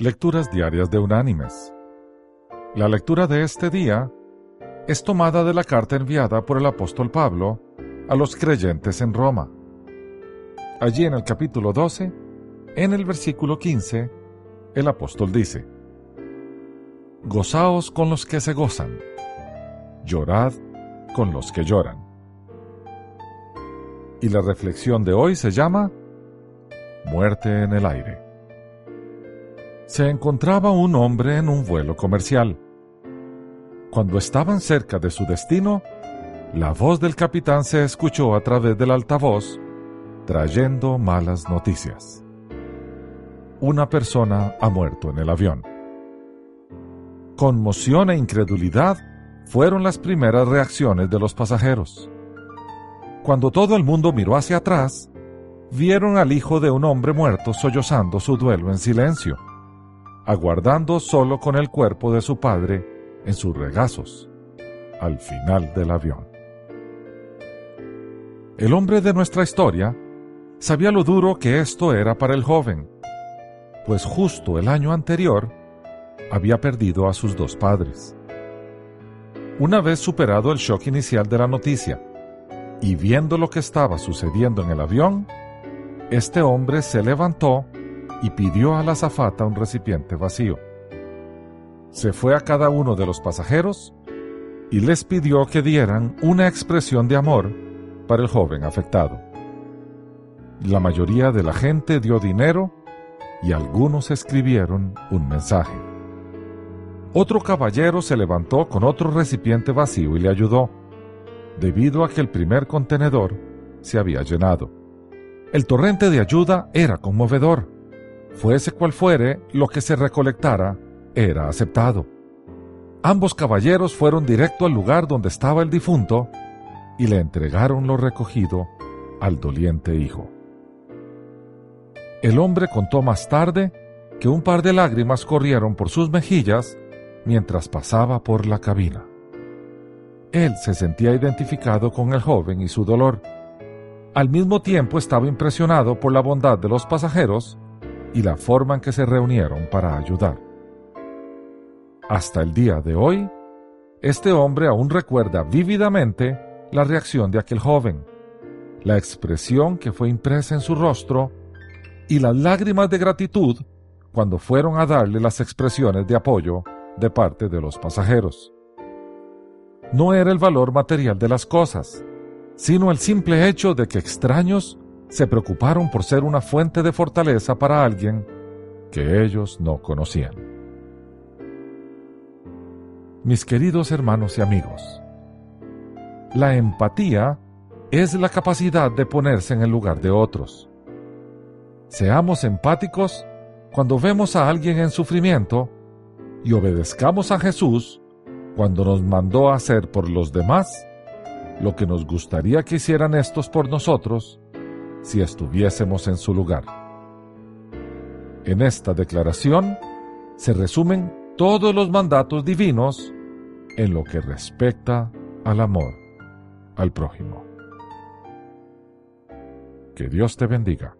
Lecturas Diarias de Unánimes. La lectura de este día es tomada de la carta enviada por el apóstol Pablo a los creyentes en Roma. Allí en el capítulo 12, en el versículo 15, el apóstol dice, Gozaos con los que se gozan, llorad con los que lloran. Y la reflexión de hoy se llama Muerte en el aire se encontraba un hombre en un vuelo comercial. Cuando estaban cerca de su destino, la voz del capitán se escuchó a través del altavoz, trayendo malas noticias. Una persona ha muerto en el avión. Conmoción e incredulidad fueron las primeras reacciones de los pasajeros. Cuando todo el mundo miró hacia atrás, vieron al hijo de un hombre muerto sollozando su duelo en silencio aguardando solo con el cuerpo de su padre en sus regazos, al final del avión. El hombre de nuestra historia sabía lo duro que esto era para el joven, pues justo el año anterior había perdido a sus dos padres. Una vez superado el shock inicial de la noticia y viendo lo que estaba sucediendo en el avión, este hombre se levantó y pidió a la azafata un recipiente vacío. Se fue a cada uno de los pasajeros y les pidió que dieran una expresión de amor para el joven afectado. La mayoría de la gente dio dinero y algunos escribieron un mensaje. Otro caballero se levantó con otro recipiente vacío y le ayudó, debido a que el primer contenedor se había llenado. El torrente de ayuda era conmovedor fuese cual fuere lo que se recolectara, era aceptado. Ambos caballeros fueron directo al lugar donde estaba el difunto y le entregaron lo recogido al doliente hijo. El hombre contó más tarde que un par de lágrimas corrieron por sus mejillas mientras pasaba por la cabina. Él se sentía identificado con el joven y su dolor. Al mismo tiempo estaba impresionado por la bondad de los pasajeros y la forma en que se reunieron para ayudar. Hasta el día de hoy, este hombre aún recuerda vívidamente la reacción de aquel joven, la expresión que fue impresa en su rostro y las lágrimas de gratitud cuando fueron a darle las expresiones de apoyo de parte de los pasajeros. No era el valor material de las cosas, sino el simple hecho de que extraños se preocuparon por ser una fuente de fortaleza para alguien que ellos no conocían. Mis queridos hermanos y amigos, la empatía es la capacidad de ponerse en el lugar de otros. Seamos empáticos cuando vemos a alguien en sufrimiento y obedezcamos a Jesús cuando nos mandó a hacer por los demás lo que nos gustaría que hicieran estos por nosotros si estuviésemos en su lugar. En esta declaración se resumen todos los mandatos divinos en lo que respecta al amor al prójimo. Que Dios te bendiga.